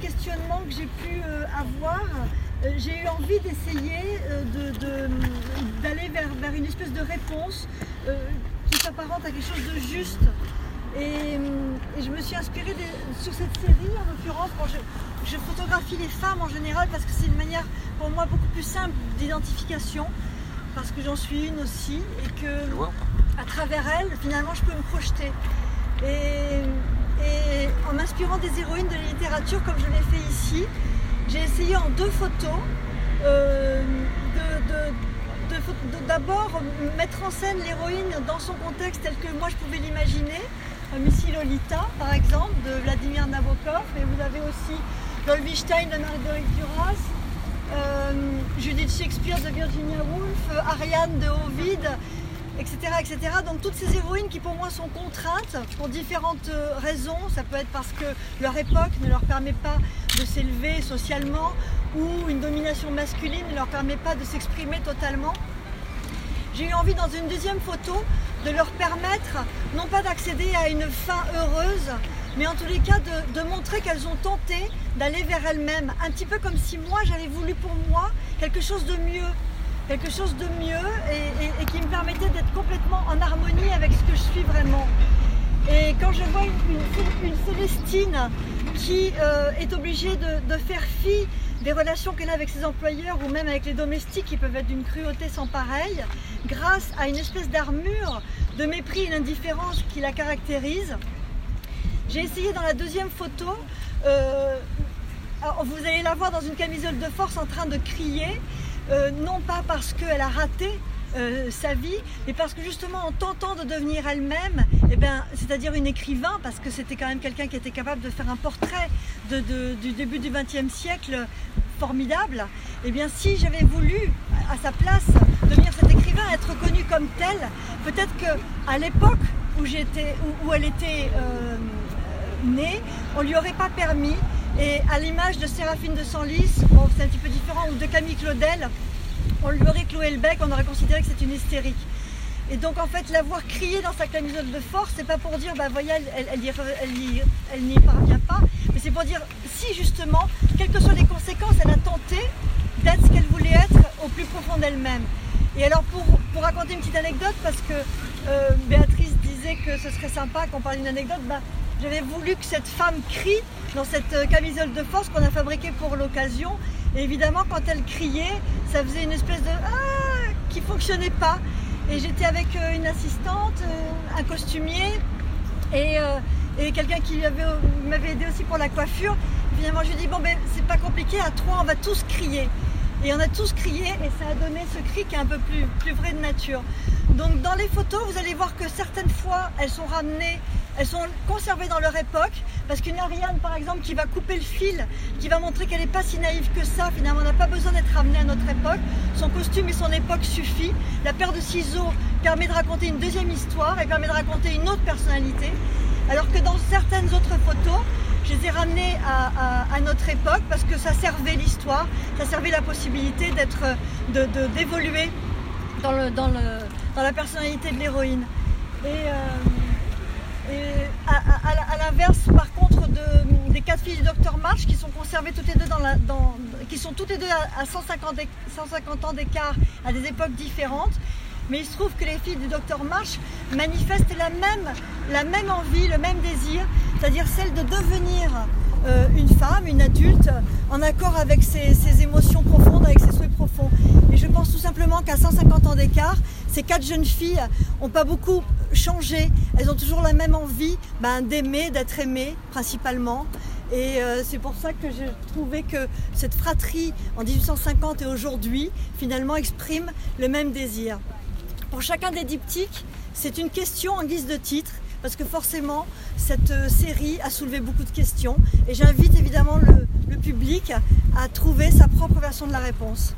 questionnements que j'ai pu euh, avoir, euh, j'ai eu envie d'essayer euh, de- de- d'aller vers, vers une espèce de réponse qui s'apparente à quelque chose de juste. Et, et je me suis inspirée sur cette série, en l'occurrence, bon, je, je photographie les femmes en général parce que c'est une manière pour moi beaucoup plus simple d'identification, parce que j'en suis une aussi, et que à travers elle, finalement, je peux me projeter. Et, et en m'inspirant des héroïnes de la littérature, comme je l'ai fait ici, j'ai essayé en deux photos euh, de- d'abord mettre en scène l'héroïne dans son contexte tel que moi je pouvais l'imaginer, comme ici Lolita par exemple de Vladimir Nabokov, et vous avez aussi Dolby-Stein de Marguerite Duras, euh, Judith Shakespeare de Virginia Woolf, euh, Ariane de Ovid, etc.. Donc toutes ces héroïnes qui pour moi sont contraintes pour différentes euh, raisons. Ça peut être parce que leur époque ne leur permet pas de s'élever socialement ou une domination masculine ne leur permet pas de s'exprimer totalement. J'ai eu envie dans une deuxième photo de leur permettre non pas d'accéder à une fin heureuse, mais en tous les cas de montrer qu'elles ont tenté d'aller vers elles-mêmes, un petit peu comme si moi j'avais voulu pour moi quelque chose de mieux, quelque chose de mieux et, qui me permettait d'être complètement en harmonie avec ce que je suis vraiment. Et quand je vois une, Célestine qui euh, est obligée de, faire fi des relations qu'elle a avec ses employeurs ou même avec les domestiques qui peuvent être d'une cruauté sans pareil, grâce à une espèce d'armure de mépris et d'indifférence qui la caractérise, j'ai essayé dans la deuxième photo, euh, vous allez la voir dans une camisole de force en train de crier, euh, non pas parce qu'elle a raté euh, sa vie, mais parce que justement en tentant de devenir elle-même, eh ben, c'est-à-dire une écrivain, parce que c'était quand même quelqu'un qui était capable de faire un portrait du début du XXe siècle formidable, eh bien si j'avais voulu à sa place devenir cet écrivain, être connue comme telle, peut-être que à l'époque où elle était euh, née, on lui aurait pas permis. Et à l'image de Séraphine de Senlis, bon, c'est un petit peu différent, ou de Camille Claudel, on lui aurait cloué le bec, on aurait considéré que c'est une hystérique. Et donc en fait, la voir crier dans sa camisole de force, c'est pas pour dire, bah voyez, elle, n'y parvient pas, mais c'est pour dire, si justement, quelles que soient les conséquences, elle a tenté d'être ce qu'elle voulait être au plus profond d'elle-même. Et alors pour, pour raconter une petite anecdote, parce que euh, Béatrice disait que ce serait sympa qu'on parle d'une anecdote, bah, j'avais voulu que cette femme crie dans cette euh, camisole de force qu'on a fabriquée pour l'occasion. Et évidemment, quand elle criait, ça faisait une espèce de ah qui fonctionnait pas. Et j'étais avec euh, une assistante, euh, un costumier et, euh, et quelqu'un qui m'avait aidé aussi pour la coiffure. Finalement, je lui ai dit bon ben c'est pas compliqué, à trois on va tous crier. Et on a tous crié et ça a donné ce cri qui est un peu plus vrai de nature. Donc dans les photos, vous allez voir que certaines fois, elles sont ramenées, elles sont conservées dans leur époque, parce qu'une Ariane par exemple qui va couper le fil, qui va montrer qu'elle n'est pas si naïve que ça, finalement on n'a pas besoin d'être ramenée à notre époque, son costume et son époque suffit, la paire de ciseaux permet de raconter une deuxième histoire et permet de raconter une autre personnalité, alors que dans certaines autres photos, je les ai ramenées à, notre époque parce que ça servait l'histoire, ça servait la possibilité d'être, de- de- d'évoluer dans, le, dans, le, dans la personnalité de l'héroïne. Et, euh, à, l'inverse, par contre, de- des quatre filles du docteur March qui sont conservées toutes les deux dans qui sont toutes les deux à, à 150, éc- 150 ans d'écart à des époques différentes. Mais il se trouve que les filles du docteur March manifestent la même, la même envie, le même désir, c'est-à-dire celle de devenir euh, une femme, une adulte, en accord avec ses émotions profondes, avec ses souhaits profonds. Et je pense tout simplement qu'à 150 ans d'écart, ces quatre jeunes filles n'ont pas beaucoup changé. Elles ont toujours la même envie ben, d'aimer, d'être aimées principalement. Et euh, c'est pour ça que j'ai trouvé que cette fratrie en 1850 et aujourd'hui, finalement, exprime le même désir. Pour chacun des diptyques, c'est une question en guise de titre, parce que forcément, cette euh, série a soulevé beaucoup de questions. Et j'invite évidemment le, le public à trouver sa propre version de la réponse.